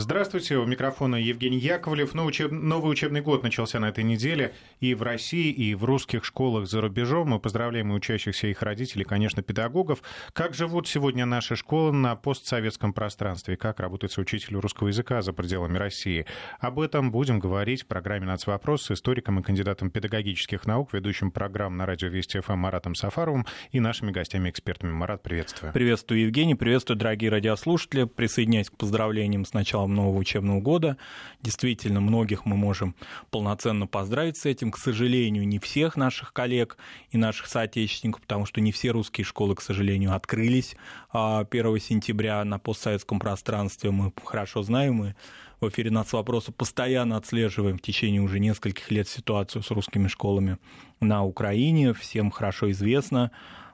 Здравствуйте, у микрофона Евгений Яковлев. Ну, учеб... Новый учебный год начался на этой неделе и в России, и в русских школах за рубежом. Мы поздравляем и учащихся, и их родителей, конечно, педагогов. Как живут сегодня наши школы на постсоветском пространстве? Как работает учитель русского языка за пределами России? Об этом будем говорить в программе «Нацвопрос» с историком и кандидатом педагогических наук, ведущим программ на радио Вести ФМ Маратом Сафаровым и нашими гостями-экспертами. Марат, приветствую. Приветствую, Евгений. Приветствую, дорогие радиослушатели. Присоединяюсь к поздравлениям с началом началом нового учебного года. Действительно, многих мы можем полноценно поздравить с этим. К сожалению, не всех наших коллег и наших соотечественников, потому что не все русские школы, к сожалению, открылись 1 а, сентября на постсоветском пространстве. Мы хорошо знаем, мы в эфире нас вопроса постоянно отслеживаем в течение уже нескольких лет ситуацию с русскими школами на Украине. Всем хорошо известно,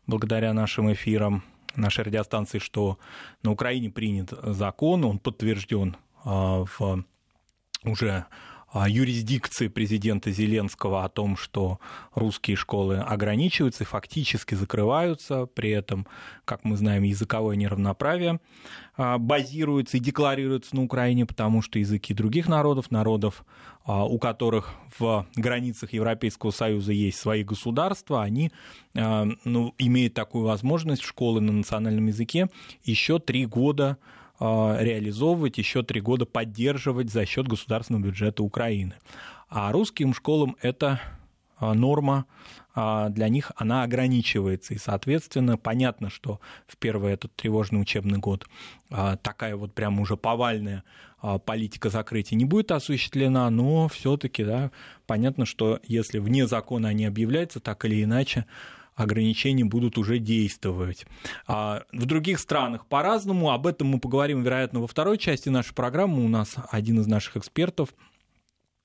благодаря нашим эфирам, нашей радиостанции, что на Украине принят закон, он подтвержден а, в уже юрисдикции президента Зеленского о том, что русские школы ограничиваются и фактически закрываются, при этом, как мы знаем, языковое неравноправие а, базируется и декларируется на Украине, потому что языки других народов, народов, а, у которых в границах Европейского Союза есть свои государства, они ну, имеют такую возможность школы на национальном языке еще три года а, реализовывать, еще три года поддерживать за счет государственного бюджета Украины. А русским школам это а, норма а, для них она ограничивается. И, соответственно, понятно, что в первый этот тревожный учебный год такая вот прям уже повальная политика закрытия не будет осуществлена, но все-таки да, понятно, что если вне закона они объявляются, так или иначе, ограничения будут уже действовать. А в других странах по-разному. Об этом мы поговорим, вероятно, во второй части нашей программы. У нас один из наших экспертов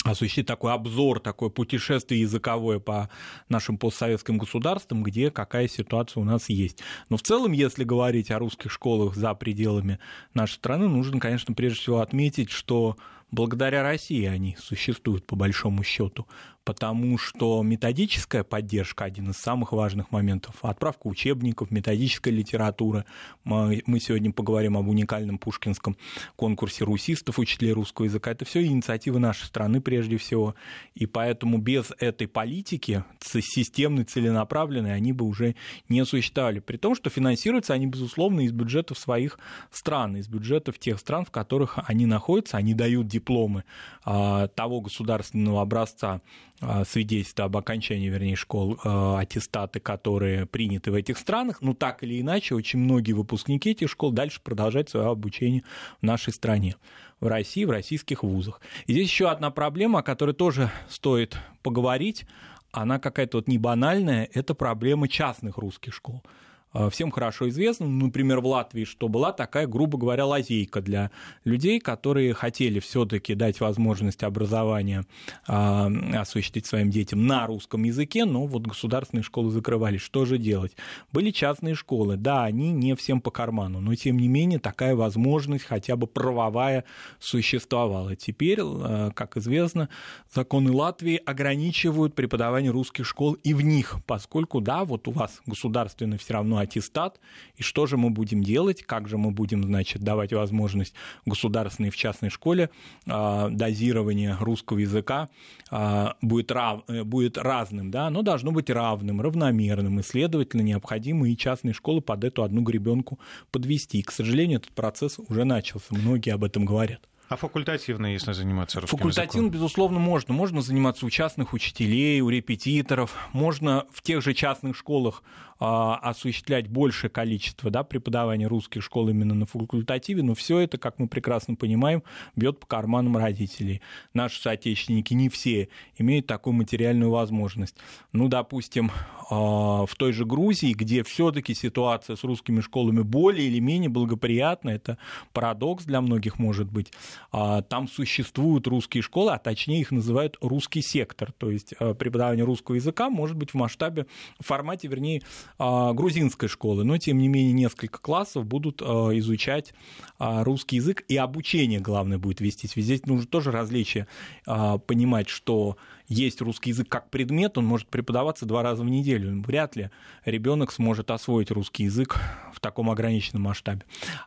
осуществить такой обзор, такое путешествие языковое по нашим постсоветским государствам, где какая ситуация у нас есть. Но в целом, если говорить о русских школах за пределами нашей страны, нужно, конечно, прежде всего отметить, что благодаря России они существуют по большому счету потому что методическая поддержка один из самых важных моментов. Отправка учебников, методическая литература. Мы, сегодня поговорим об уникальном пушкинском конкурсе русистов, учителей русского языка. Это все инициативы нашей страны прежде всего. И поэтому без этой политики, системной, целенаправленной, они бы уже не существовали. При том, что финансируются они, безусловно, из бюджетов своих стран, из бюджетов тех стран, в которых они находятся. Они дают дипломы а, того государственного образца, а, свидетельства об окончании, вернее, школ, а, аттестаты, которые приняты в этих странах, но так или иначе, очень многие выпускники этих школ дальше продолжают свое обучение в нашей стране, в России, в российских вузах. И здесь еще одна проблема, о которой тоже стоит поговорить, она какая-то вот не банальная, это проблема частных русских школ. А, всем хорошо известно, ну, например, в Латвии, что была такая, грубо говоря, лазейка для людей, которые хотели все-таки дать возможность образования а, осуществить своим детям на русском языке, но вот государственные школы закрывались. Что же делать? Были частные школы, да, они не всем по карману, но тем не менее такая возможность хотя бы правовая существовала. Теперь, а, как известно, законы Латвии ограничивают преподавание русских школ и в них, поскольку, да, вот у вас государственный все равно аттестат, и что же мы будем делать, как же мы будем, значит, давать возможность государственной в частной школе а, дозирование русского языка а, будет, рав, э, будет разным, да, оно должно быть равным, равномерным, и, следовательно, необходимо и частные школы под эту одну гребенку подвести. И, к сожалению, этот процесс уже начался, многие об этом говорят. А факультативно, если заниматься русским Факультативно, языком? безусловно, можно. Можно заниматься у частных учителей, у репетиторов. Можно в тех же частных школах а, осуществлять большее количество да, преподавания русских школ именно на факультативе, но все это, как мы прекрасно понимаем, бьет по карманам родителей. Наши соотечественники не все имеют такую материальную возможность. Ну, допустим, а, в той же Грузии, где все-таки ситуация с русскими школами более или менее благоприятна, это парадокс для многих может быть, там существуют русские школы, а точнее их называют русский сектор, то есть преподавание русского языка может быть в масштабе, в формате, вернее, а, грузинской школы, но тем не менее несколько классов будут а, изучать а, русский язык, и обучение, главное, будет вестись. Здесь нужно тоже различие понимать, что есть русский язык как предмет, он может преподаваться два раза в неделю. Вряд ли ребенок сможет освоить русский язык в таком ограниченном масштабе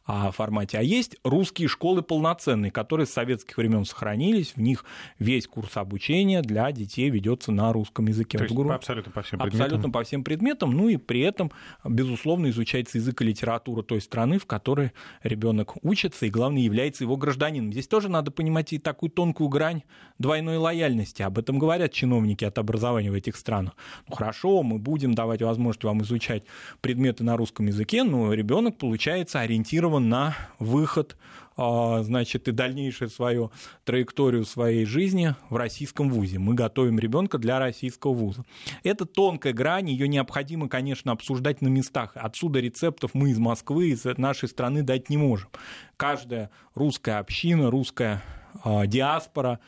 а, формате. А есть русские школы полноценные, которые с советских времен сохранились, в них весь курс обучения для детей ведется на русском языке. То есть вот, абсолютно по всем предметам? Абсолютно по всем предметам, ну и при этом, безусловно, изучается язык и литература той страны, в которой ребенок учится и, главное, является его гражданином. Здесь тоже надо понимать и такую тонкую грань двойной лояльности. Об этом говорят чиновники от образования в этих странах. Ну хорошо, мы будем давать возможность вам изучать предметы на русском языке, но ребенок, получается, ориентирован на выход а, значит, и дальнейшую свою траекторию своей жизни в российском вузе. Мы готовим ребенка для российского вуза. Это тонкая грань, ее необходимо, конечно, обсуждать на местах. Отсюда рецептов мы из Москвы, из нашей страны дать не можем. Каждая русская община, русская а, диаспора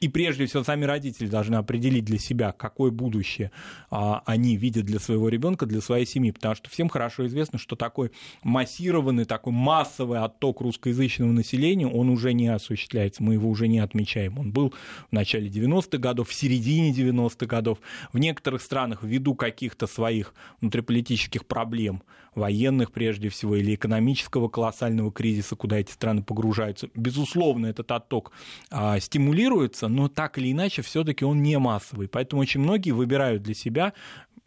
и прежде всего сами родители должны определить для себя, какое будущее а, они видят для своего ребенка, для своей семьи, потому что всем хорошо известно, что такой массированный, такой массовый отток русскоязычного населения, он уже не осуществляется, мы его уже не отмечаем. Он был в начале 90-х годов, в середине 90-х годов. В некоторых странах ввиду каких-то своих внутриполитических проблем, военных прежде всего, или экономического колоссального кризиса, куда эти страны погружаются, безусловно, этот отток а, стимулируется, но так или иначе все-таки он не массовый. Поэтому очень многие выбирают для себя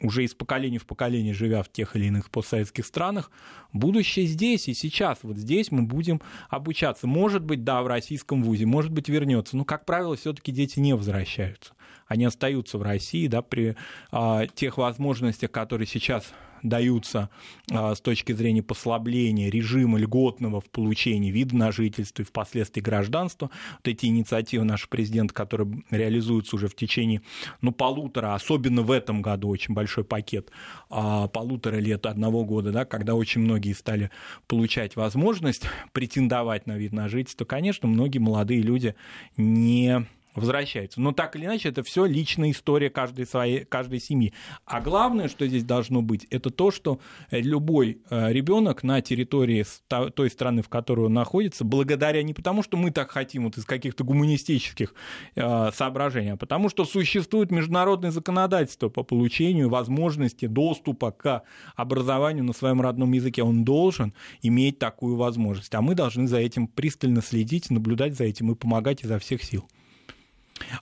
уже из поколения в поколение, живя в тех или иных постсоветских странах, будущее здесь и сейчас. Вот здесь мы будем обучаться. Может быть, да, в российском вузе, может быть, вернется. Но, как правило, все-таки дети не возвращаются. Они остаются в России, да, при а, тех возможностях, которые сейчас даются а, с точки зрения послабления режима льготного в получении вида на жительство и впоследствии гражданства. Вот эти инициативы нашего президента, которые реализуются уже в течение ну, полутора, особенно в этом году очень большой пакет, а, полутора лет, одного года, да, когда очень многие стали получать возможность претендовать на вид на жительство, конечно, многие молодые люди не возвращаются. Но так или иначе, это все личная история каждой, своей, каждой семьи. А главное, что здесь должно быть, это то, что любой э, ребенок на территории той страны, в которой он находится, благодаря не потому, что мы так хотим вот из каких-то гуманистических э, соображений, а потому что существует международное законодательство по получению возможности доступа к образованию на своем родном языке. Он должен иметь такую возможность. А мы должны за этим пристально следить, наблюдать за этим и помогать изо всех сил.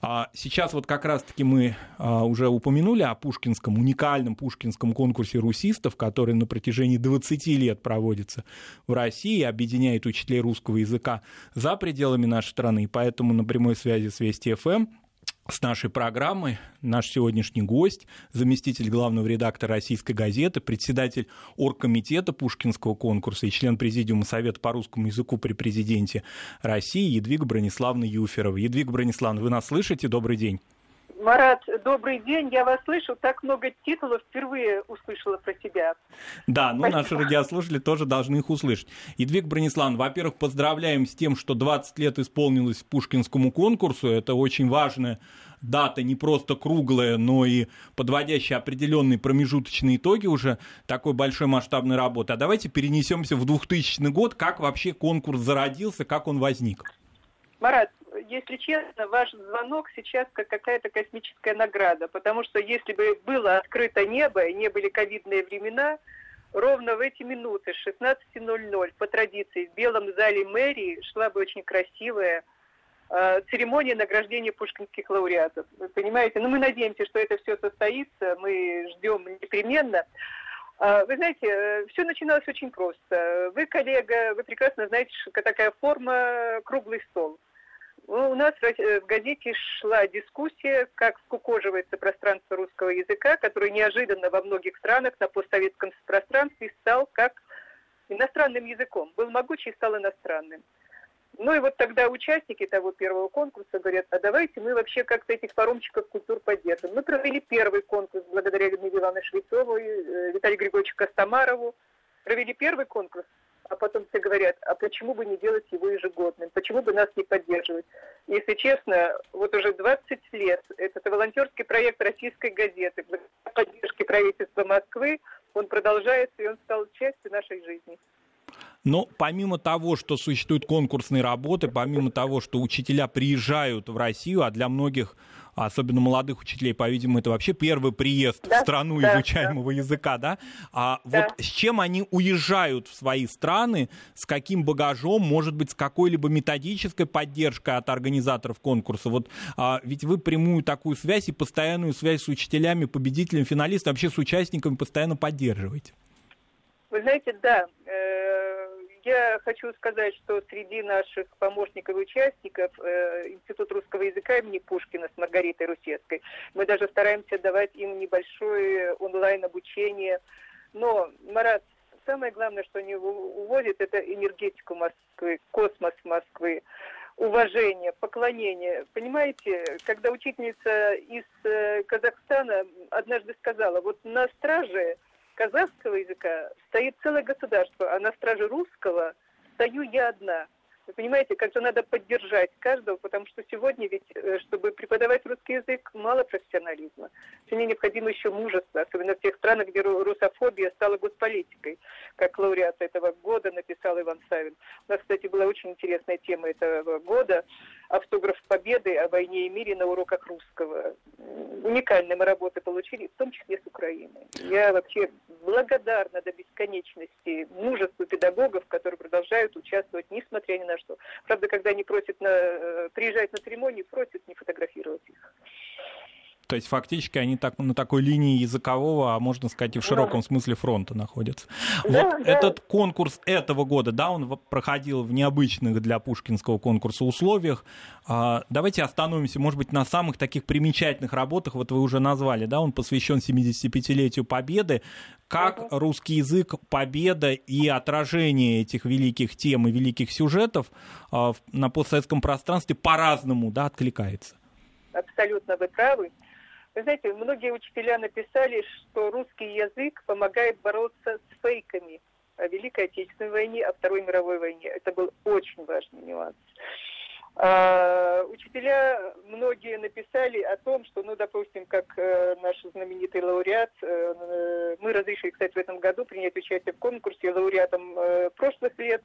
А сейчас вот как раз-таки мы а, уже упомянули о Пушкинском, уникальном Пушкинском конкурсе русистов, который на протяжении 20 лет проводится в России, объединяет учителей русского языка за пределами нашей страны. И поэтому на прямой связи с Вести ФМ с нашей программой наш сегодняшний гость, заместитель главного редактора «Российской газеты», председатель оргкомитета Пушкинского конкурса и член президиума Совета по русскому языку при президенте России Едвига Брониславна Юферова. Едвига Брониславна, вы нас слышите? Добрый день. Марат, добрый день. Я вас слышу. Так много титулов впервые услышала про тебя. Да, ну Спасибо. наши радиослушатели тоже должны их услышать. Едвиг Бронислав, во-первых, поздравляем с тем, что 20 лет исполнилось Пушкинскому конкурсу. Это очень важная дата, не просто круглая, но и подводящая определенные промежуточные итоги уже такой большой масштабной работы. А давайте перенесемся в 2000 год. Как вообще конкурс зародился, как он возник? Марат, если честно, ваш звонок сейчас как какая-то космическая награда, потому что если бы было открыто небо и не были ковидные времена, ровно в эти минуты, с 16.00, по традиции, в Белом зале мэрии шла бы очень красивая э, церемония награждения пушкинских лауреатов. Вы понимаете? Ну, мы надеемся, что это все состоится, мы ждем непременно. А, вы знаете, э, все начиналось очень просто. Вы, коллега, вы прекрасно знаете, что такая форма круглый стол. Ну, у нас э, в газете шла дискуссия, как скукоживается пространство русского языка, который неожиданно во многих странах на постсоветском пространстве стал как иностранным языком. Был могучий, стал иностранным. Ну и вот тогда участники того первого конкурса говорят, а давайте мы вообще как-то этих паромчиков культур поддержим. Мы провели первый конкурс благодаря Людмиле Ивановне Швецовой, э, Виталию Григорьевичу Костомарову. Провели первый конкурс, а потом все говорят, а почему бы не делать его ежегодным, почему бы нас не поддерживать. Если честно, вот уже 20 лет этот волонтерский проект российской газеты, поддержки правительства Москвы, он продолжается, и он стал частью нашей жизни. Но помимо того, что существуют конкурсные работы, помимо того, что учителя приезжают в Россию, а для многих особенно молодых учителей, по-видимому, это вообще первый приезд да, в страну да, изучаемого да. языка, да? А да. вот с чем они уезжают в свои страны, с каким багажом, может быть, с какой-либо методической поддержкой от организаторов конкурса? Вот а, ведь вы прямую такую связь и постоянную связь с учителями, победителями, финалистами, вообще с участниками постоянно поддерживаете. Вы знаете, да, э, я хочу сказать, что среди наших помощников и участников э, Институт русского языка имени Пушкина с Маргаритой Русецкой. Мы даже стараемся давать им небольшое онлайн-обучение. Но, Марат, самое главное, что они уводят, это энергетику Москвы, космос Москвы, уважение, поклонение. Понимаете, когда учительница из э, Казахстана однажды сказала, вот на страже казахского языка стоит целое государство, а на страже русского стою я одна. Понимаете, как же надо поддержать каждого, потому что сегодня ведь, э, чтобы преподавать русский язык, мало профессионализма. Сегодня необходимо еще мужество, особенно в тех странах, где русофобия стала госполитикой, как лауреат этого года написал Иван Савин. У нас, кстати, была очень интересная тема этого года автограф победы о войне и мире на уроках русского. Уникальные мы работы получили, в том числе с Украины. Я вообще благодарна до бесконечности мужеству педагогов, которые продолжают участвовать, несмотря ни на что. Правда, когда они просят на, э, приезжать на церемонию, просят не фотографировать их. То есть фактически они так, на такой линии языкового, а можно сказать и в широком да. смысле фронта находятся. Да, вот да. этот конкурс этого года, да, он проходил в необычных для пушкинского конкурса условиях. А, давайте остановимся, может быть, на самых таких примечательных работах. Вот вы уже назвали, да, он посвящен 75-летию Победы. Как угу. русский язык, победа и отражение этих великих тем и великих сюжетов а, на постсоветском пространстве по-разному, да, откликается? Абсолютно вы правы. Вы знаете, многие учителя написали, что русский язык помогает бороться с фейками о Великой Отечественной войне, о Второй мировой войне. Это был очень важный нюанс. А, учителя многие написали о том, что, ну, допустим, как э, наш знаменитый лауреат, э, мы разрешили, кстати, в этом году принять участие в конкурсе лауреатом э, прошлых лет,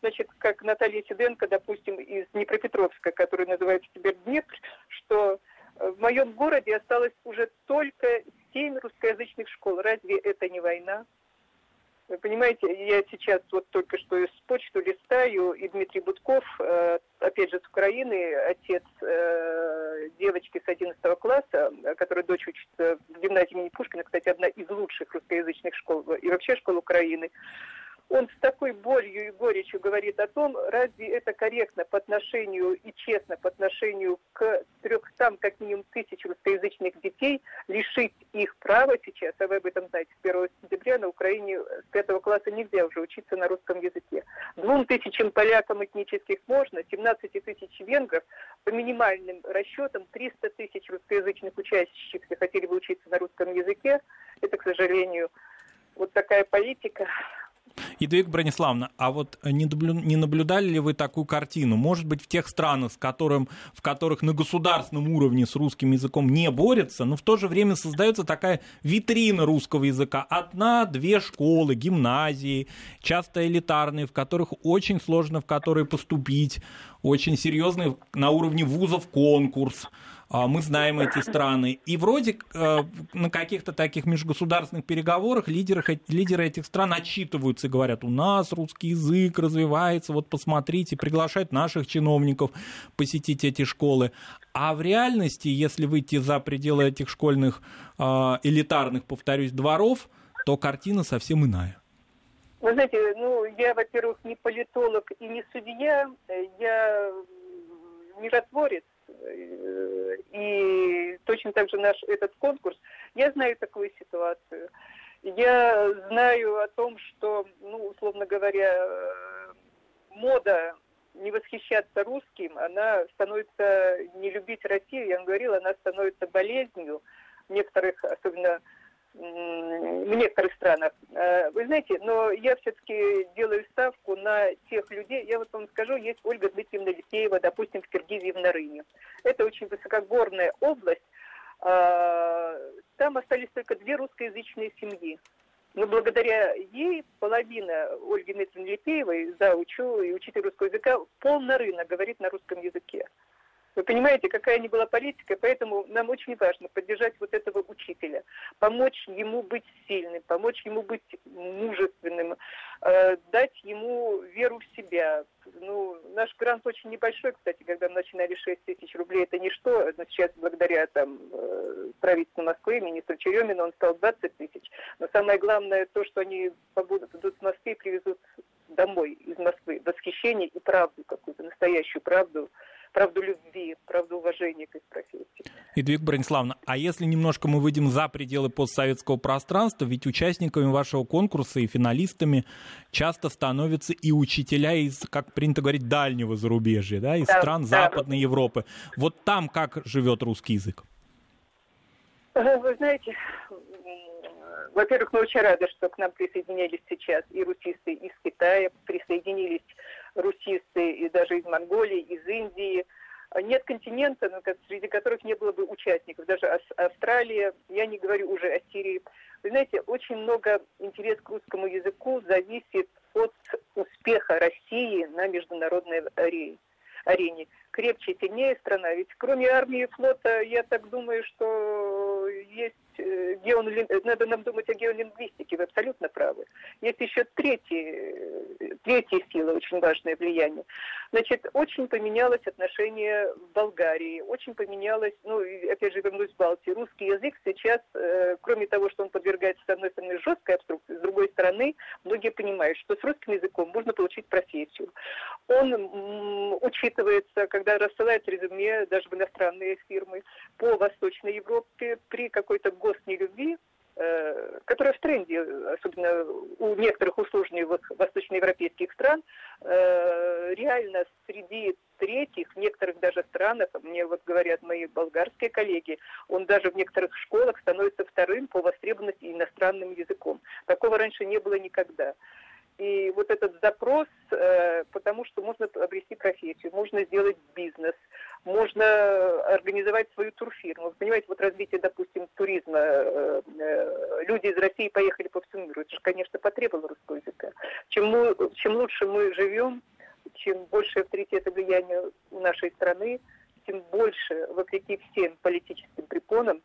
значит, как Наталья Сиденко, допустим, из Днепропетровска, который называется теперь Днепр, что в моем городе осталось уже только семь русскоязычных школ. Разве это не война? Вы понимаете, я сейчас вот только что из почту листаю, и Дмитрий Будков, э, опять же, с Украины, отец э, девочки с 11 класса, которая дочь учится в гимназии имени Пушкина, кстати, одна из лучших русскоязычных школ и вообще школ Украины, он с такой болью и горечью говорит о том, разве это корректно по отношению и честно по отношению к 300 как минимум тысяч русскоязычных детей, лишить их права сейчас, а вы об этом знаете, с 1 сентября на Украине с 5 класса нельзя уже учиться на русском языке. Двум тысячам полякам этнических можно, 17 тысяч венгров, по минимальным расчетам 300 тысяч русскоязычных учащихся хотели бы учиться на русском языке. Это, к сожалению, вот такая политика Едвиг Брониславна, а вот не, не наблюдали ли вы такую картину? Может быть, в тех странах, с которым, в которых на государственном уровне с русским языком не борются, но в то же время создается такая витрина русского языка. Одна-две школы, гимназии, часто элитарные, в которых очень сложно в которые поступить, очень серьезный на уровне вузов конкурс. А, мы знаем эти страны. И вроде э, на каких-то таких межгосударственных переговорах лидеры, лидеры этих стран отчитываются и говорят, у нас русский язык развивается, вот посмотрите, приглашают наших чиновников посетить эти школы. А в реальности, если выйти за пределы этих школьных а, элитарных, повторюсь, дворов, то картина совсем иная. Вы знаете, ну, я, во-первых, не политолог и не судья, я миротворец, и точно так же наш этот конкурс, я знаю такую ситуацию. Я знаю о том, что, ну, условно говоря, мода не восхищаться русским, она становится не любить Россию, я вам говорила, она становится болезнью некоторых, особенно в некоторых странах. Э, вы знаете, но я все-таки делаю ставку на тех людей. Я вот вам скажу, есть Ольга Дмитриевна Литеева, допустим, в Киргизии в Нарыне. Это очень высокогорная область. Э, там остались только две русскоязычные семьи. Но благодаря ей половина Ольги Дмитриевны Лепеевой, за учу и учитель русского языка, полный рынок говорит на русском языке. Вы понимаете, какая ни была политика, поэтому нам очень важно поддержать вот этого учителя, помочь ему быть сильным, помочь ему быть мужественным, э, дать ему веру в себя. Ну, наш грант очень небольшой, кстати, когда мы начинали 6 тысяч рублей, это ничто, но сейчас благодаря там э, правительству Москвы, министру Черемину, он стал 20 тысяч. Но самое главное то, что они побудут идут в Москве и привезут домой из Москвы восхищение и правду какую-то, настоящую правду, правду любви, правду уважения к их профессии. Едвиг Брониславовна, а если немножко мы выйдем за пределы постсоветского пространства, ведь участниками вашего конкурса и финалистами часто становятся и учителя из, как принято говорить, дальнего зарубежья, да, из да, стран да. Западной Европы. Вот там как живет русский язык? Вы знаете, во-первых, мы очень рады, что к нам присоединились сейчас и русисты из Китая, присоединились русисты и даже из Монголии, из Индии. Нет континента, среди которых не было бы участников. Даже Австралия, я не говорю уже о Сирии. Вы знаете, очень много интерес к русскому языку зависит от успеха России на международной арене. Крепче, сильнее страна. Ведь кроме армии и флота, я так думаю, что есть Э, геолин... надо нам думать о геолингвистике, вы абсолютно правы. Есть еще третья, третья сила, очень важное влияние. Значит, очень поменялось отношение в Болгарии, очень поменялось, ну, опять же, вернусь в Балтии. Русский язык сейчас, э, кроме того, что он подвергается, с одной стороны, жесткой обструкции, с другой стороны, многие понимают, что с русским языком можно получить профессию. Он учитывается, когда рассылают резюме даже в иностранные фирмы по Восточной Европе при какой-то госнелюбви, э, которая в тренде, особенно у некоторых услужливых восточноевропейских стран, э, реально среди третьих, в некоторых даже странах, мне вот говорят мои болгарские коллеги, он даже в некоторых школах становится вторым по востребованности иностранным языком. Такого раньше не было никогда. И вот этот запрос, э, потому что можно обрести профессию, можно сделать бизнес, можно организовать свою турфирму. Вы понимаете, вот развитие, допустим, туризма, э, э, люди из России поехали по всему миру, это же, конечно, потребовало русского языка. Чем, мы, чем лучше мы живем, чем больше авторитет и влияние у нашей страны, тем больше, вопреки всем политическим препонам,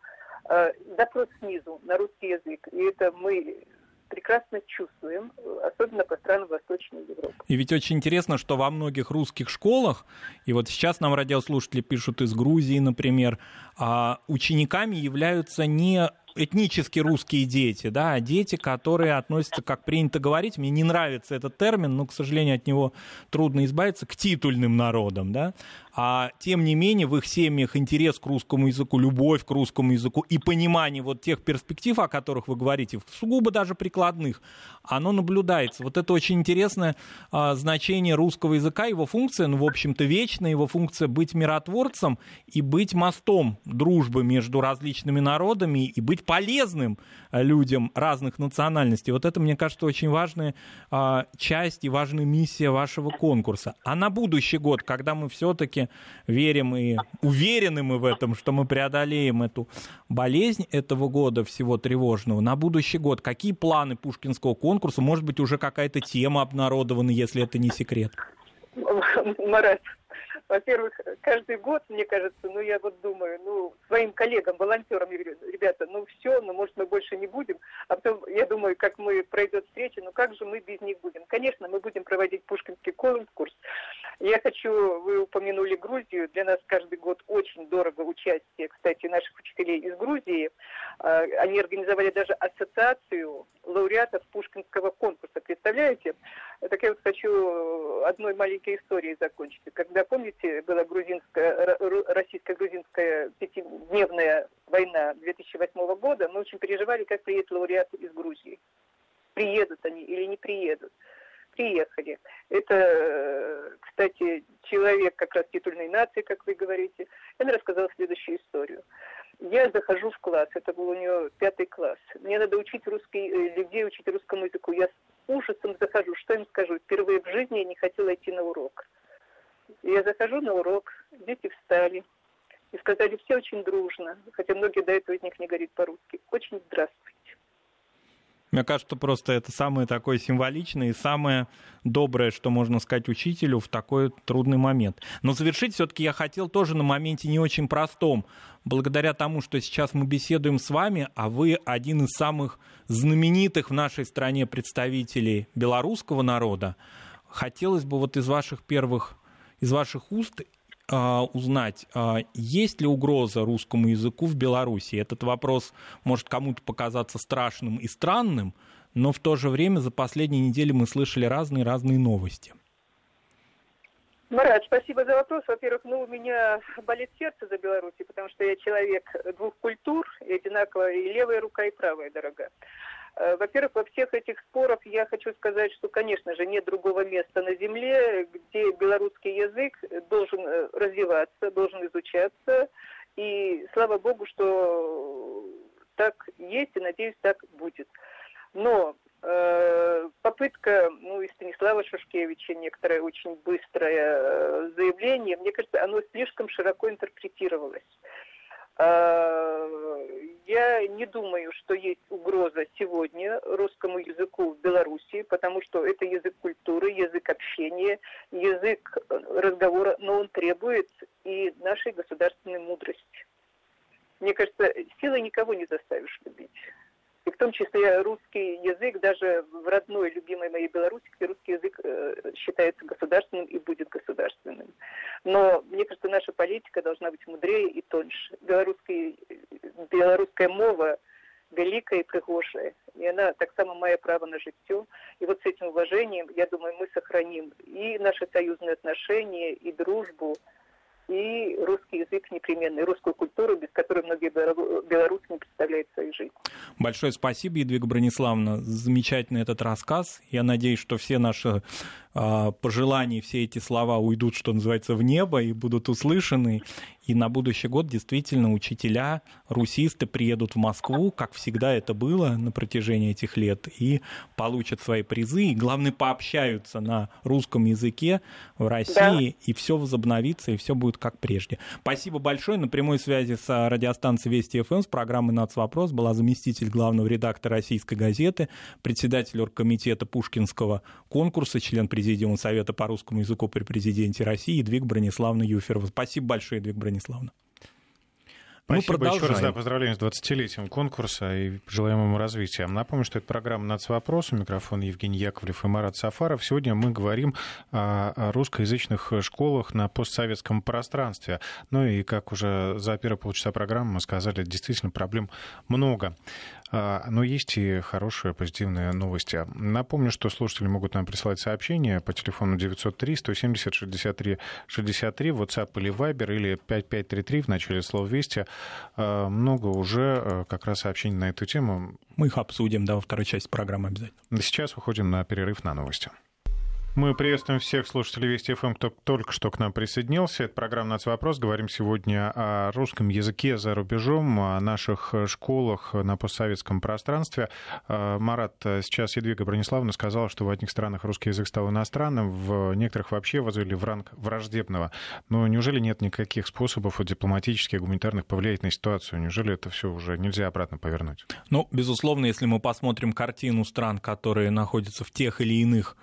запрос снизу на русский язык. И это мы прекрасно чувствуем, особенно по странам Восточной Европы. И ведь очень интересно, что во многих русских школах, и вот сейчас нам радиослушатели пишут из Грузии, например, а, учениками являются не этнически русские дети, да, а дети, которые относятся, как принято говорить, мне не нравится этот термин, но, к сожалению, от него трудно избавиться, к титульным народам, да, а тем не менее в их семьях интерес к русскому языку, любовь к русскому языку и понимание вот тех перспектив, о которых вы говорите, сугубо даже прикладных, оно наблюдается. Вот это очень интересное а, значение русского языка, его функция, ну, в общем-то, вечная, его функция быть миротворцем и быть мостом дружбы между различными народами и быть полезным людям разных национальностей. Вот это, мне кажется, очень важная а, часть и важная миссия вашего конкурса. А на будущий год, когда мы все-таки верим и уверены мы в этом, что мы преодолеем эту болезнь этого года всего тревожного. На будущий год какие планы Пушкинского конкурса? Может быть, уже какая-то тема обнародована, если это не секрет? Марат, во-первых, каждый год, мне кажется, ну, я вот думаю, ну, своим коллегам, волонтерам, я говорю, ребята, ну, все, ну, может, мы больше не будем. А потом, я думаю, как мы пройдет встреча, ну, как же мы без них будем? Конечно, мы будем проводить Пушкинский конкурс. Я хочу, вы упомянули Грузию, для нас каждый год очень дорого участие, кстати, наших учителей из Грузии. А, они организовали даже ассоциацию лауреатов Пушкинского конкурса, представляете? Так я вот хочу одной маленькой историей закончить. Когда, помните, помните, была грузинская, российско-грузинская пятидневная война 2008 года, мы очень переживали, как приедут лауреаты из Грузии. Приедут они или не приедут. Приехали. Это, кстати, человек как раз титульной нации, как вы говорите. Он рассказал следующую историю. Я захожу в класс, это был у него пятый класс. Мне надо учить русский, э, людей учить русскому языку. Я с ужасом захожу. Что им скажу? Впервые в жизни я не хотела идти на урок. Я захожу на урок, дети встали и сказали все очень дружно, хотя многие до этого из них не говорят по-русски, очень здравствуйте. Мне кажется, просто это самое такое символичное и самое доброе, что можно сказать учителю в такой трудный момент. Но завершить все-таки я хотел тоже на моменте не очень простом. Благодаря тому, что сейчас мы беседуем с вами, а вы один из самых знаменитых в нашей стране представителей белорусского народа, хотелось бы вот из ваших первых, из ваших уст а, узнать, а, есть ли угроза русскому языку в Беларуси. Этот вопрос может кому-то показаться страшным и странным, но в то же время за последние недели мы слышали разные-разные новости. Марат, спасибо за вопрос. Во-первых, ну, у меня болит сердце за Беларусь, потому что я человек двух культур, и одинаково и левая рука, и правая дорога. Э, во-первых, во всех этих спорах я хочу сказать, что, конечно же, нет другого места на земле, где белорусский язык должен э, развиваться, должен изучаться. И слава богу, что так есть, и надеюсь, так будет. Но э, попытка, ну, и Станислава Шушкевича, некоторое очень быстрое э, заявление, мне кажется, оно слишком широко интерпретировалось. Э, я не думаю, что есть угроза сегодня русскому языку в Беларуси, потому что это язык культуры, язык общения, язык разговора, но он требует и нашей государственной мудрости. Мне кажется, силой никого не заставишь любить. И в том числе русский язык, даже в родной, любимой моей Беларуси, где русский язык э, считается государственным и будет государственным. Но мне кажется, наша политика должна быть мудрее и тоньше. Белорусский, белорусская мова великая и пригожая. И она так само мое право на житье. И вот с этим уважением, я думаю, мы сохраним и наши союзные отношения, и дружбу, и русский язык непременный, русскую культуру, без которой многие белорусы не представляют свою жизнь. Большое спасибо, Едвига Брониславовна. Замечательный этот рассказ. Я надеюсь, что все наши а, пожелания, все эти слова уйдут, что называется, в небо и будут услышаны. И на будущий год действительно учителя, русисты приедут в Москву, как всегда это было на протяжении этих лет, и получат свои призы, и, главное, пообщаются на русском языке в России, да. и все возобновится, и все будет как прежде. Спасибо большое. На прямой связи с радиостанцией Вести ФМ с программой «Нацвопрос» была заместитель главного редактора «Российской газеты», председатель оргкомитета Пушкинского конкурса, член президиума Совета по русскому языку при президенте России Едвиг Брониславна Юферова. Спасибо большое, Едвиг Брониславовна. Станиславовна. Спасибо Мы еще раз, да, поздравления с 20-летием конкурса и желаем ему развития. Напомню, что это программа «Нацвопрос». У микрофона Евгений Яковлев и Марат Сафаров. Сегодня мы говорим о русскоязычных школах на постсоветском пространстве. Ну и, как уже за первые полчаса программы мы сказали, действительно проблем много. А, но есть и хорошие позитивные новости. Напомню, что слушатели могут нам присылать сообщения по телефону 903 170 63 63, WhatsApp или Viber, или 5533 в начале слова «Вести». А, много уже а, как раз сообщений на эту тему. Мы их обсудим, да, во второй части программы обязательно. Сейчас выходим на перерыв на новости. Мы приветствуем всех слушателей Вести ФМ, кто только что к нам присоединился. Это программа «Нацвопрос». Говорим сегодня о русском языке за рубежом, о наших школах на постсоветском пространстве. А, Марат, сейчас Едвига Брониславовна сказала, что в одних странах русский язык стал иностранным, в некоторых вообще возвели в ранг враждебного. Но неужели нет никаких способов дипломатических, гуманитарных повлиять на ситуацию? Неужели это все уже нельзя обратно повернуть? Ну, безусловно, если мы посмотрим картину стран, которые находятся в тех или иных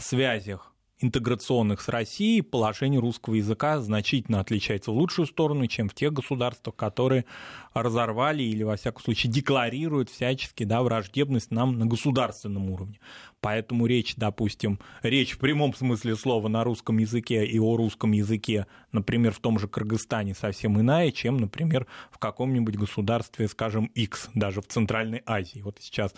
связях интеграционных с Россией положение русского языка значительно отличается в лучшую сторону, чем в тех государствах, которые разорвали или, во всяком случае, декларируют всячески да, враждебность нам на государственном уровне. Поэтому речь, допустим, речь в прямом смысле слова на русском языке и о русском языке, например, в том же Кыргызстане совсем иная, чем, например, в каком-нибудь государстве, скажем, X, даже в Центральной Азии. Вот сейчас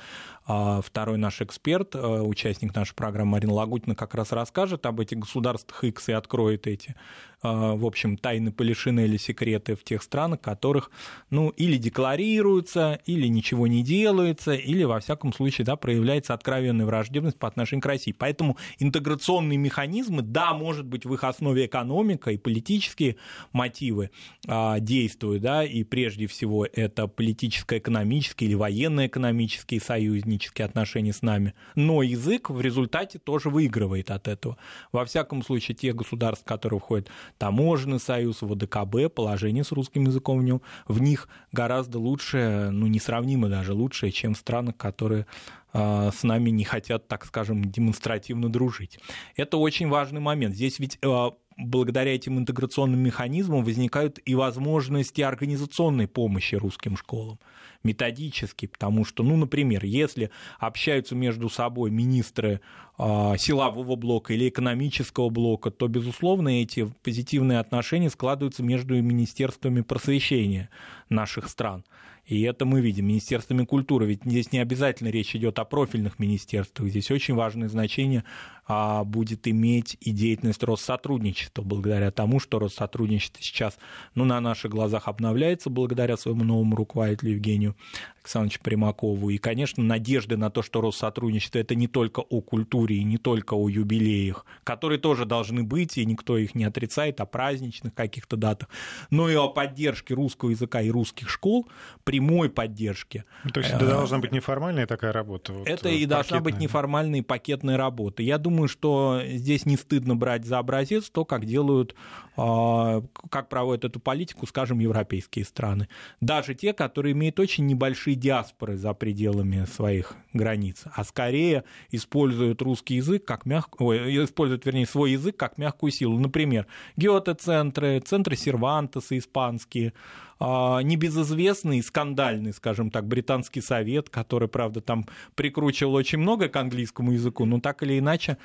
а, второй наш эксперт, а, участник нашей программы Марина Лагутина, как раз расскажет об этих государствах X и откроет эти а, в общем, тайны Полишины или секреты в тех странах, которых, ну, или декларируются, или ничего не делается, или, во всяком случае, да, проявляется откровенная враждебность по отношению к России. Поэтому интеграционные механизмы, да, может быть, в их основе экономика и политические мотивы а, действуют, да, и прежде всего это политическо-экономические или военно-экономические союзнические отношения с нами. Но язык в результате тоже выигрывает от этого. Во всяком случае, те государства, которые входят таможенный союз, ВДКБ, положение с русским языком в, нем, в них гораздо лучше, ну, несравнимо даже лучше, чем в странах, которые с нами не хотят, так скажем, демонстративно дружить. Это очень важный момент. Здесь ведь а, благодаря этим интеграционным механизмам возникают и возможности организационной помощи русским школам методически, потому что, ну, например, если общаются между собой министры э, силового блока или экономического блока, то, безусловно, эти позитивные отношения складываются между министерствами просвещения наших стран. И это мы видим министерствами культуры. Ведь здесь не обязательно речь идет о профильных министерствах. Здесь очень важное значение будет иметь и деятельность Россотрудничества, благодаря тому, что Россотрудничество сейчас ну, на наших глазах обновляется благодаря своему новому руководителю Евгению Александровичу Примакову. И, конечно, надежды на то, что Россотрудничество это не только о культуре и не только о юбилеях, которые тоже должны быть, и никто их не отрицает, о праздничных каких-то датах, но и о поддержке русского языка и русских школ, прямой поддержке. То есть это должна быть неформальная такая работа? Вот, это и должна быть неформальная и пакетная работа. Я думаю, что здесь не стыдно брать за образец то, как делают, а, как проводят эту политику, скажем, европейские страны. Даже те, которые имеют очень небольшие диаспоры за пределами своих границ, а скорее используют русский язык как мягкую, используют, вернее, свой язык как мягкую силу. Например, Гёте-центры, центры Сервантеса испанские, а, небезызвестный, скандальный, скажем так, британский совет, который, правда, там прикручивал очень много к английскому языку, но так или иначе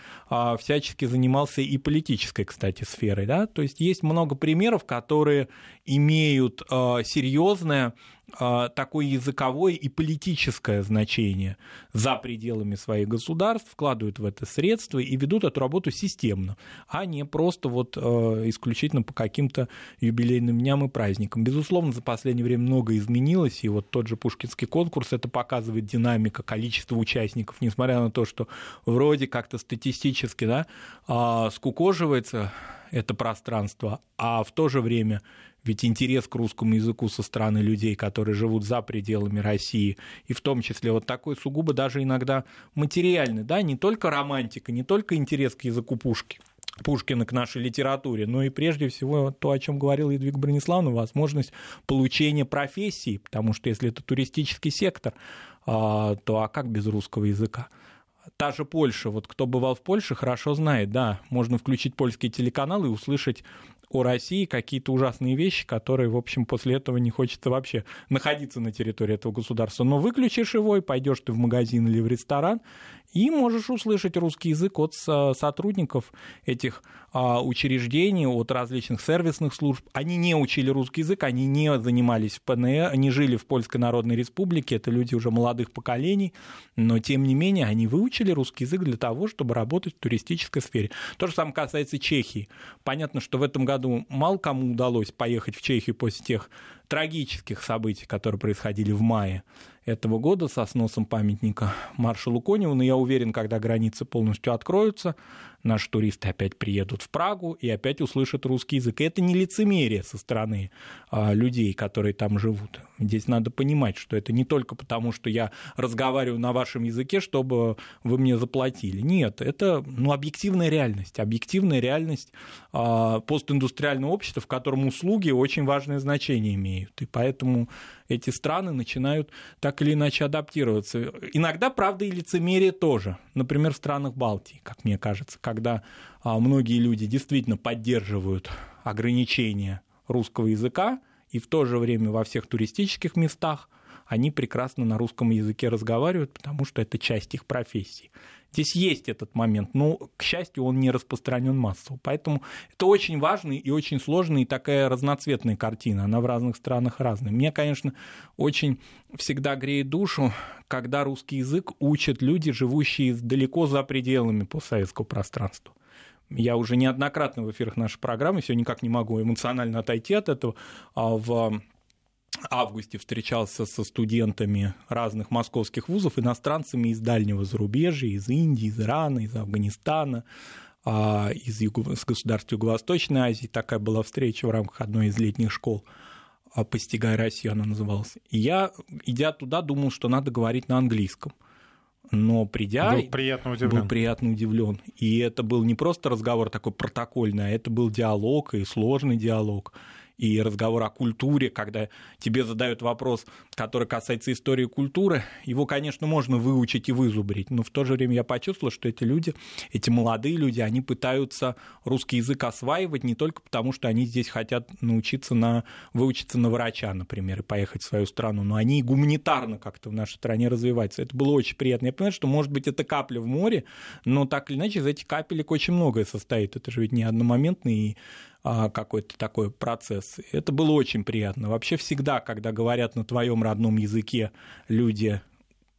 всячески занимался и политической, кстати, сферой. Да? То есть есть много примеров, которые имеют а, серьезное а, такое языковое и политическое значение за пределами своих государств, вкладывают в это средства и ведут эту работу системно, а не просто вот а, исключительно по каким-то юбилейным дням и праздникам. Безусловно, за последнее время многое изменилось, и вот тот же Пушкинский конкурс, это показывает динамика, количество участников, несмотря на то, что вроде как-то статистически да, а, скукоживается это пространство, а в то же время ведь интерес к русскому языку со стороны людей, которые живут за пределами России, и в том числе вот такой сугубо даже иногда материальный, да, не только романтика, не только интерес к языку Пушки, Пушкина к нашей литературе, но и прежде всего то, о чем говорил Едвиг Брониславовна, возможность получения профессии, потому что если это туристический сектор, а, то а как без русского языка? Та же Польша, вот кто бывал в Польше, хорошо знает, да, можно включить польский телеканал и услышать о России какие-то ужасные вещи, которые, в общем, после этого не хочется вообще находиться на территории этого государства. Но выключишь его и пойдешь ты в магазин или в ресторан, и можешь услышать русский язык от сотрудников этих а, учреждений, от различных сервисных служб. Они не учили русский язык, они не занимались в ПНР, не жили в Польской Народной Республике, это люди уже молодых поколений, но тем не менее они выучили русский язык для того, чтобы работать в туристической сфере. То же самое касается Чехии. Понятно, что в этом году мало кому удалось поехать в Чехию после тех трагических событий, которые происходили в мае этого года со сносом памятника маршалу Коневу. Но я уверен, когда границы полностью откроются, наши туристы опять приедут в Прагу и опять услышат русский язык. И это не лицемерие со стороны а, людей, которые там живут. Здесь надо понимать, что это не только потому, что я разговариваю на вашем языке, чтобы вы мне заплатили. Нет, это ну, объективная реальность. Объективная реальность а, постиндустриального общества, в котором услуги очень важное значение имеют. И поэтому эти страны начинают так или иначе адаптироваться. Иногда, правда, и лицемерие тоже. Например, в странах Балтии, как мне кажется, когда а, многие люди действительно поддерживают ограничения русского языка, и в то же время во всех туристических местах они прекрасно на русском языке разговаривают, потому что это часть их профессии. Здесь есть этот момент, но, к счастью, он не распространен массово. Поэтому это очень важный и очень сложная и такая разноцветная картина. Она в разных странах разная. Мне, конечно, очень всегда греет душу, когда русский язык учат люди, живущие далеко за пределами постсоветского пространства. Я уже неоднократно в эфирах нашей программы, все никак не могу эмоционально отойти от этого, а в августе встречался со студентами разных московских вузов, иностранцами из дальнего зарубежья, из Индии, из Ирана, из Афганистана, а, из, Юго... из государств Юго-Восточной Азии. Такая была встреча в рамках одной из летних школ а, «Постигая Россию» она называлась. И я, идя туда, думал, что надо говорить на английском. но придя... Был приятно удивлен. Был приятно удивлен. И это был не просто разговор такой протокольный, а это был диалог и сложный диалог и разговор о культуре, когда тебе задают вопрос, который касается истории культуры, его, конечно, можно выучить и вызубрить, но в то же время я почувствовал, что эти люди, эти молодые люди, они пытаются русский язык осваивать не только потому, что они здесь хотят научиться на, выучиться на врача, например, и поехать в свою страну, но они и гуманитарно как-то в нашей стране развиваются. Это было очень приятно. Я понимаю, что, может быть, это капля в море, но так или иначе из этих капелек очень многое состоит. Это же ведь не одномоментный а, какой-то такой процесс. Это было очень приятно. Вообще всегда, когда говорят на твоем родном языке люди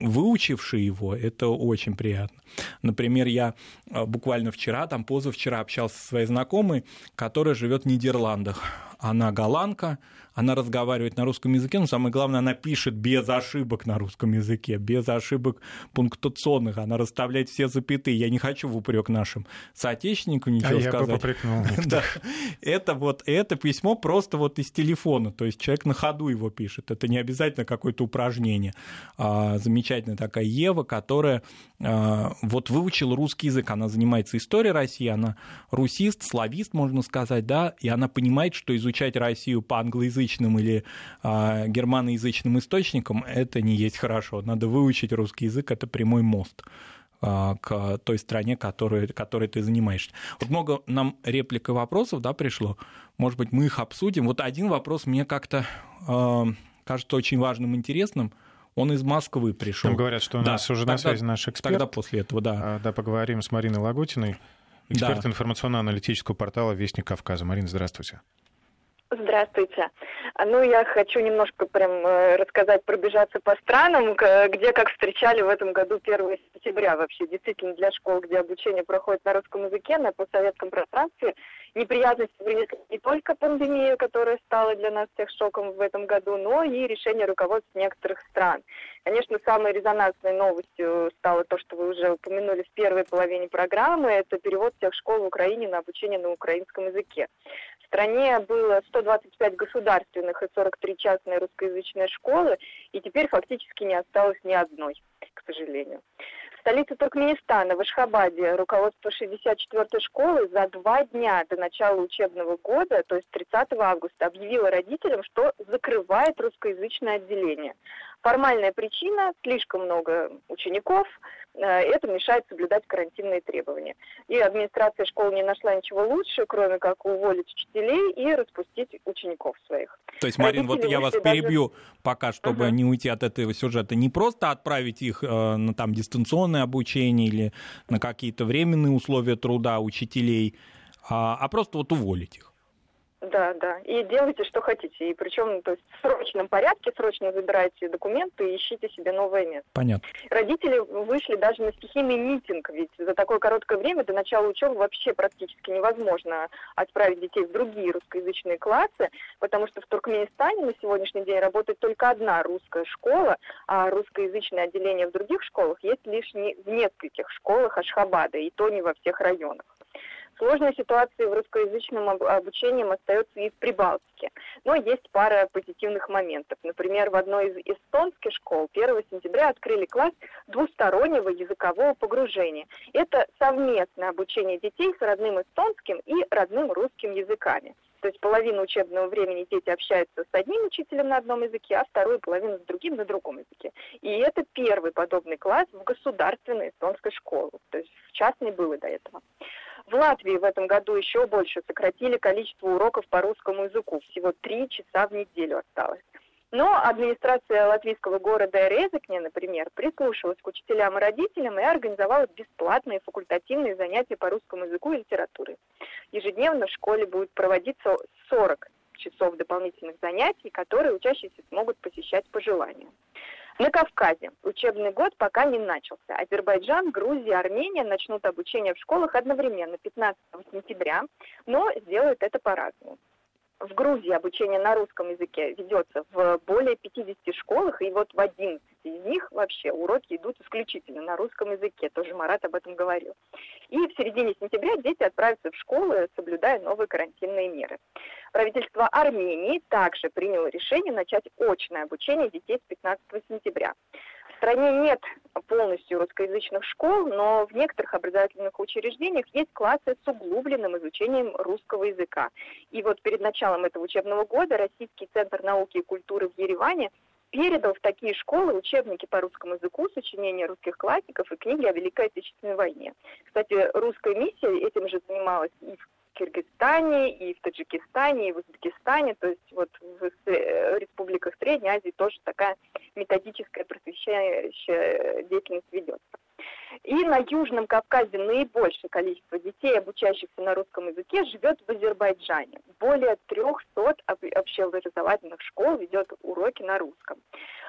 выучившие его, это очень приятно. Например, я а, буквально вчера, там позавчера общался со своей знакомой, которая живет в Нидерландах. Она голландка, она разговаривает на русском языке, но самое главное, она пишет без ошибок на русском языке, без ошибок пунктуационных, она расставляет все запятые. Я не хочу в упрек нашим соотечественникам ничего а сказать. Я бы попрекнул. да. Это вот это письмо просто вот из телефона, то есть человек на ходу его пишет. Это не обязательно какое-то упражнение. А, замечательная такая Ева, которая а, вот выучила русский язык, она занимается историей России, она русист, славист, можно сказать, да, и она понимает, что изучать Россию по русскоязычным или а, германоязычным источникам, это не есть хорошо. Надо выучить русский язык, это прямой мост а, к той стране, которой, которой ты занимаешься. Вот много нам реплик и вопросов да, пришло. Может быть, мы их обсудим. Вот один вопрос мне как-то э, кажется очень важным, интересным. Он из Москвы пришел. Там говорят, что у нас да, уже тогда, на связи наш эксперт. Тогда после этого, да. А, да, поговорим с Мариной Лагутиной, эксперт да. информационно-аналитического портала «Вестник Кавказа». Марина, здравствуйте. Здравствуйте. Ну, я хочу немножко прям э, рассказать, пробежаться по странам, где как встречали в этом году 1 сентября вообще. Действительно, для школ, где обучение проходит на русском языке, на постсоветском пространстве, неприятности принесли не только пандемию, которая стала для нас всех шоком в этом году, но и решение руководств некоторых стран. Конечно, самой резонансной новостью стало то, что вы уже упомянули в первой половине программы, это перевод всех школ в Украине на обучение на украинском языке. В стране было 125 государственных и 43 частные русскоязычные школы, и теперь фактически не осталось ни одной, к сожалению столице Туркменистана, в Ашхабаде, руководство 64-й школы за два дня до начала учебного года, то есть 30 августа, объявило родителям, что закрывает русскоязычное отделение. Формальная причина – слишком много учеников, э, это мешает соблюдать карантинные требования. И администрация школы не нашла ничего лучше, кроме как уволить учителей и распустить учеников своих. То есть, Марин, Родители вот я вас перебью даже... пока, чтобы uh-huh. не уйти от этого сюжета. Не просто отправить их э, на там дистанционное обучение или на какие-то временные условия труда учителей, а, а просто вот уволить их. Да, да. И делайте, что хотите. И причем то есть, в срочном порядке, срочно забирайте документы и ищите себе новое место. Понятно. Родители вышли даже на стихийный митинг, ведь за такое короткое время до начала учебы вообще практически невозможно отправить детей в другие русскоязычные классы, потому что в Туркменистане на сегодняшний день работает только одна русская школа, а русскоязычное отделение в других школах есть лишь не в нескольких школах Ашхабада, и то не во всех районах. Сложная ситуация в русскоязычном обучении остается и в Прибалтике. Но есть пара позитивных моментов. Например, в одной из эстонских школ 1 сентября открыли класс двустороннего языкового погружения. Это совместное обучение детей с родным эстонским и родным русским языками. То есть половину учебного времени дети общаются с одним учителем на одном языке, а вторую половину с другим на другом языке. И это первый подобный класс в государственной эстонской школе. То есть в частной было до этого. В Латвии в этом году еще больше сократили количество уроков по русскому языку. Всего три часа в неделю осталось. Но администрация латвийского города Резекне, например, прислушалась к учителям и родителям и организовала бесплатные факультативные занятия по русскому языку и литературе. Ежедневно в школе будет проводиться 40 часов дополнительных занятий, которые учащиеся смогут посещать по желанию. На Кавказе учебный год пока не начался. Азербайджан, Грузия, Армения начнут обучение в школах одновременно 15 сентября, но сделают это по-разному. В Грузии обучение на русском языке ведется в более 50 школах, и вот в 11 из них вообще уроки идут исключительно на русском языке. Тоже Марат об этом говорил. И в середине сентября дети отправятся в школы, соблюдая новые карантинные меры. Правительство Армении также приняло решение начать очное обучение детей с 15 сентября. Стране нет полностью русскоязычных школ, но в некоторых образовательных учреждениях есть классы с углубленным изучением русского языка. И вот перед началом этого учебного года Российский центр науки и культуры в Ереване передал в такие школы учебники по русскому языку, сочинения русских классиков и книги о Великой Отечественной войне. Кстати, русская миссия этим же занималась и в Киргизстане, и в Таджикистане, и в Узбекистане, то есть вот в э, республиках Средней Азии тоже такая методическая просвещающая деятельность ведется. И на Южном Кавказе наибольшее количество детей, обучающихся на русском языке, живет в Азербайджане. Более 300 общеобразовательных школ ведет уроки на русском.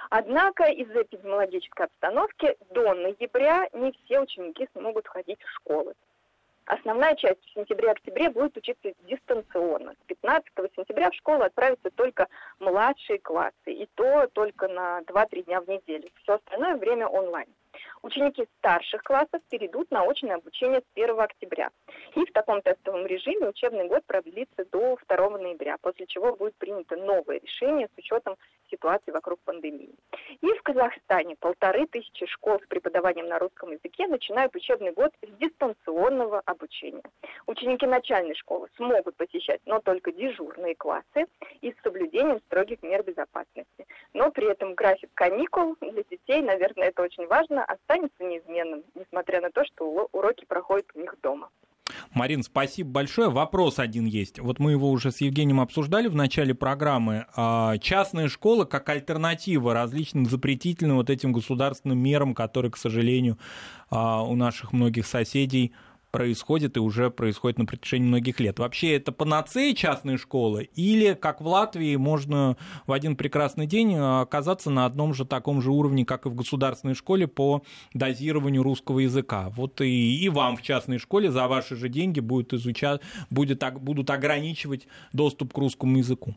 Однако из-за эпидемиологической обстановки до ноября не все ученики смогут ходить в школы. Основная часть в сентябре-октябре будет учиться дистанционно. С 15 сентября в школу отправятся только младшие классы, и то только на 2-3 дня в неделю. Все остальное время онлайн. Ученики старших классов перейдут на очное обучение с 1 октября. И в таком тестовом режиме учебный год продлится до 2 ноября, после чего будет принято новое решение с учетом ситуации вокруг пандемии. И в Казахстане полторы тысячи школ с преподаванием на русском языке начинают учебный год с дистанционного обучения. Ученики начальной школы смогут посещать, но только дежурные классы и с соблюдением строгих мер безопасности. Но при этом график каникул для детей, наверное, это очень важно, останется неизменным, несмотря на то, что уроки проходят у них дома. Марин, спасибо большое. Вопрос один есть. Вот мы его уже с Евгением обсуждали в начале программы. А, частная школа как альтернатива различным запретительным вот этим государственным мерам, которые, к сожалению, а, у наших многих соседей происходит и уже происходит на протяжении многих лет. Вообще это панацея частной школы или, как в Латвии, можно в один прекрасный день оказаться на одном же таком же уровне, как и в государственной школе по дозированию русского языка. Вот и, и вам в частной школе за ваши же деньги будет изучать, будет, будут ограничивать доступ к русскому языку.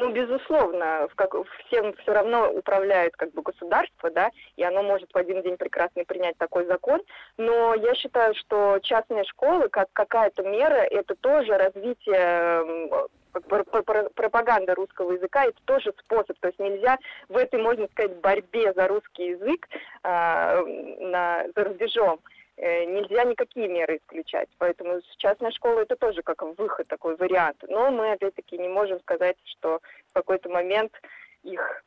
Ну, безусловно, в как, всем все равно управляет как бы государство, да, и оно может в один день прекрасно принять такой закон, но я считаю, что частные школы, как какая-то мера, это тоже развитие пропаганда русского языка это тоже способ. То есть нельзя в этой, можно сказать, борьбе за русский язык э, на, за рубежом нельзя никакие меры исключать. Поэтому частная школа это тоже как выход, такой вариант. Но мы, опять-таки, не можем сказать, что в какой-то момент их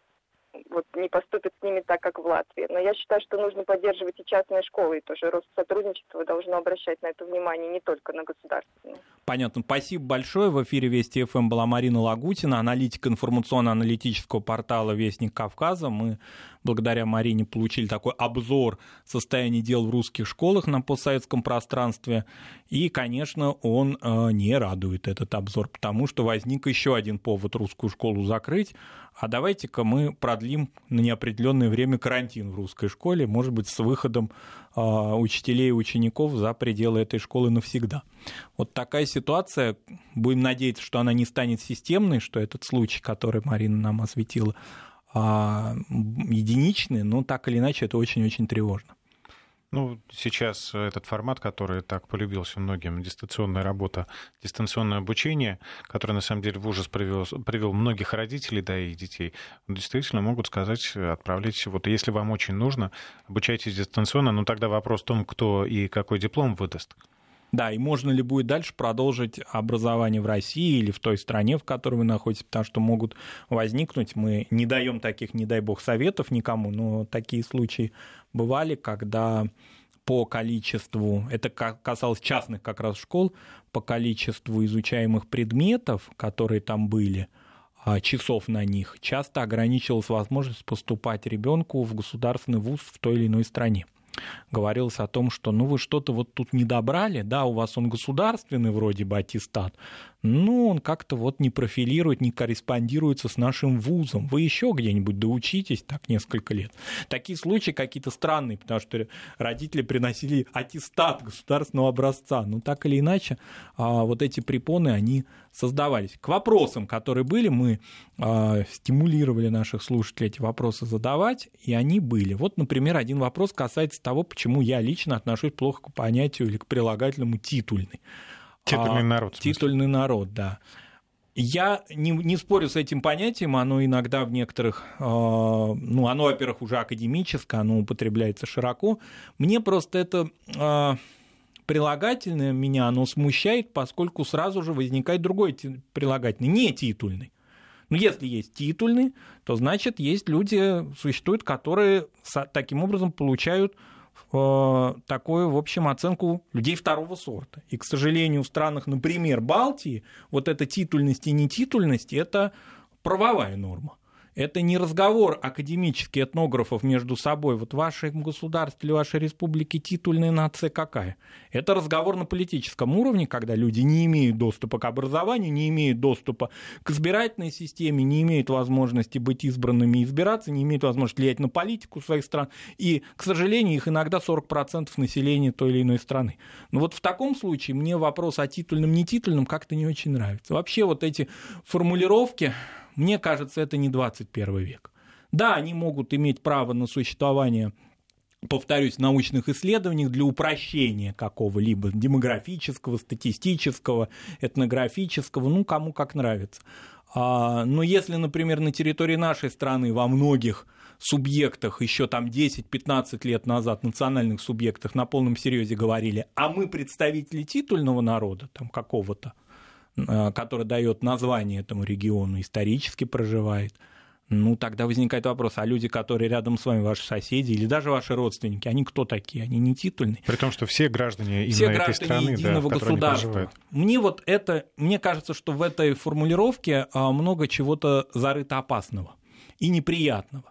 вот не поступит с ними так, как в Латвии. Но я считаю, что нужно поддерживать и частные школы, и тоже Россотрудничество должно обращать на это внимание, не только на государственные. Понятно. Спасибо большое. В эфире Вести ФМ была Марина Лагутина, аналитик информационно-аналитического портала «Вестник Кавказа». Мы благодаря Марине получили такой обзор состояния дел в русских школах на постсоветском пространстве. И, конечно, он э, не радует этот обзор, потому что возник еще один повод русскую школу закрыть. А давайте-ка мы продлим на неопределенное время карантин в русской школе, может быть, с выходом э, учителей и учеников за пределы этой школы навсегда. Вот такая ситуация. Будем надеяться, что она не станет системной, что этот случай, который Марина нам осветила, а, единичные, но так или иначе это очень-очень тревожно. Ну, сейчас этот формат, который так полюбился многим, дистанционная работа, дистанционное обучение, которое, на самом деле, в ужас привел, привел многих родителей, да, и детей, действительно могут сказать, отправлять, вот если вам очень нужно, обучайтесь дистанционно, но тогда вопрос в том, кто и какой диплом выдаст. Да, и можно ли будет дальше продолжить образование в России или в той стране, в которой вы находитесь, потому что могут возникнуть, мы не даем таких, не дай бог, советов никому, но такие случаи бывали, когда по количеству, это касалось частных как раз школ, по количеству изучаемых предметов, которые там были, а, часов на них, часто ограничивалась возможность поступать ребенку в государственный вуз в той или иной стране говорилось о том, что ну вы что-то вот тут не добрали, да, у вас он государственный вроде бы аттестат, ну, он как-то вот не профилирует, не корреспондируется с нашим вузом. Вы еще где-нибудь доучитесь так несколько лет. Такие случаи какие-то странные, потому что родители приносили аттестат государственного образца. Но так или иначе, а, вот эти препоны, они создавались. К вопросам, которые были, мы а, стимулировали наших слушателей эти вопросы задавать, и они были. Вот, например, один вопрос касается того, почему я лично отношусь плохо к понятию или к прилагательному титульный. Титульный а, народ. Титульный народ, да. Я не, не спорю с этим понятием, оно иногда в некоторых, э, ну, оно, во-первых, уже академическое, оно употребляется широко. Мне просто это э, прилагательное меня, оно смущает, поскольку сразу же возникает другой прилагательный, не титульный. Но если есть титульный, то значит есть люди, существуют, которые таким образом получают Э, такую, в общем, оценку людей второго сорта. И, к сожалению, в странах, например, Балтии, вот эта титульность и нетитульность – это правовая норма. Это не разговор академических этнографов между собой. Вот ваше государство или вашей республики титульная нация какая? Это разговор на политическом уровне, когда люди не имеют доступа к образованию, не имеют доступа к избирательной системе, не имеют возможности быть избранными и избираться, не имеют возможности влиять на политику своих стран. И, к сожалению, их иногда 40% населения той или иной страны. Но вот в таком случае мне вопрос о титульном, не титульном как-то не очень нравится. Вообще вот эти формулировки, мне кажется, это не 21 век. Да, они могут иметь право на существование повторюсь, научных исследованиях для упрощения какого-либо демографического, статистического, этнографического, ну, кому как нравится. А, но если, например, на территории нашей страны во многих субъектах еще там 10-15 лет назад, национальных субъектах на полном серьезе говорили, а мы представители титульного народа, там какого-то, который дает название этому региону, исторически проживает, ну, тогда возникает вопрос, а люди, которые рядом с вами, ваши соседи или даже ваши родственники, они кто такие? Они не титульные. При том, что все граждане именно все этой граждане страны, единого да, государства. Мне вот это, мне кажется, что в этой формулировке а, много чего-то зарыто опасного и неприятного.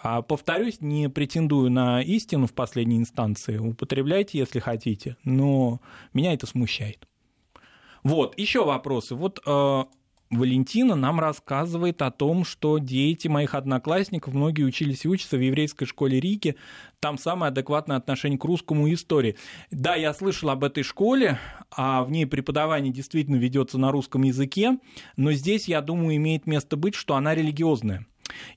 А повторюсь, не претендую на истину в последней инстанции. Употребляйте, если хотите, но меня это смущает. Вот, еще вопросы. Вот э, Валентина нам рассказывает о том, что дети моих одноклассников, многие учились и учатся в еврейской школе Риги, там самое адекватное отношение к русскому истории. Да, я слышал об этой школе, а в ней преподавание действительно ведется на русском языке, но здесь, я думаю, имеет место быть, что она религиозная.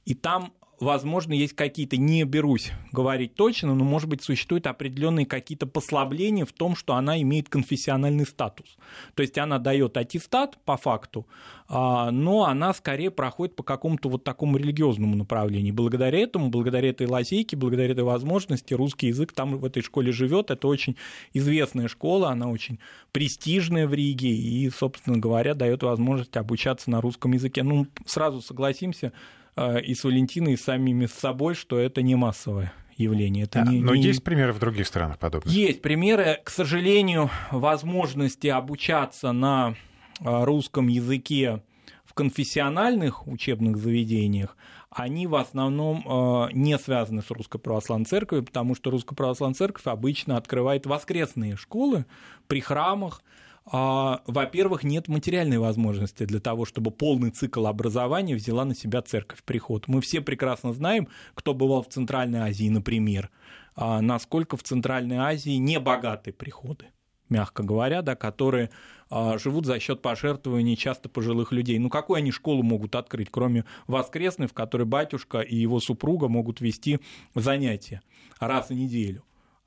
И там возможно, есть какие-то, не берусь говорить точно, но, может быть, существуют определенные какие-то послабления в том, что она имеет конфессиональный статус. То есть она дает аттестат по факту, а, но она скорее проходит по какому-то вот такому религиозному направлению. Благодаря этому, благодаря этой лазейке, благодаря этой возможности русский язык там в этой школе живет. Это очень известная школа, она очень престижная в Риге и, собственно говоря, дает возможность обучаться на русском языке. Ну, сразу согласимся, и с Валентиной, и самими с собой, что это не массовое явление. Это да, не, но не... есть примеры в других странах подобных? Есть примеры. К сожалению, возможности обучаться на а, русском языке в конфессиональных учебных заведениях, они в основном э, не связаны с Русской Православной Церковью, потому что Русская Православная Церковь обычно открывает воскресные школы при храмах, а, во-первых, нет материальной возможности для того, чтобы полный цикл образования взяла на себя церковь приход. Мы все прекрасно знаем, кто бывал в Центральной Азии, например, а, насколько в Центральной Азии небогатые приходы мягко говоря, да, которые а, живут за счет пожертвований часто пожилых людей. Ну, какую они школу могут открыть, кроме воскресной, в которой батюшка и его супруга могут вести занятия раз в неделю?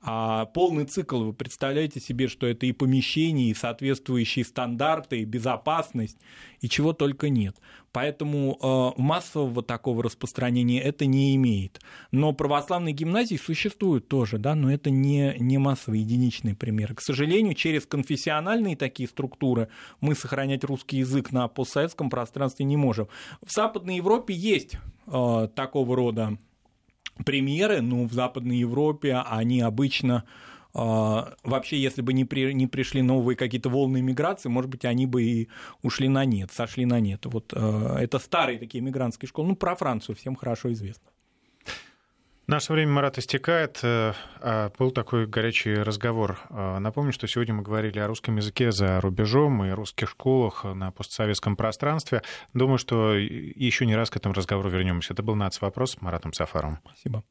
А полный цикл, вы представляете себе, что это и помещение, и соответствующие стандарты, и безопасность, и чего только нет. Поэтому э, массового такого распространения это не имеет. Но православные гимназии существуют тоже, да, но это не, не массовые единичные примеры. К сожалению, через конфессиональные такие структуры мы сохранять русский язык на постсоветском пространстве не можем. В Западной Европе есть э, такого рода премьеры, ну, в Западной Европе они обычно а, вообще, если бы не, при, не пришли новые какие-то волны миграции, может быть, они бы и ушли на нет, сошли на нет. Вот а, это старые такие мигрантские школы. Ну, про Францию всем хорошо известно. Наше время, Марат, истекает. Э, а, был такой горячий разговор. Напомню, что сегодня мы говорили о русском языке за рубежом и русских школах на постсоветском пространстве. Думаю, что еще не раз к этому разговору вернемся. Это был НАЦ-вопрос с Маратом Сафаровым. Спасибо.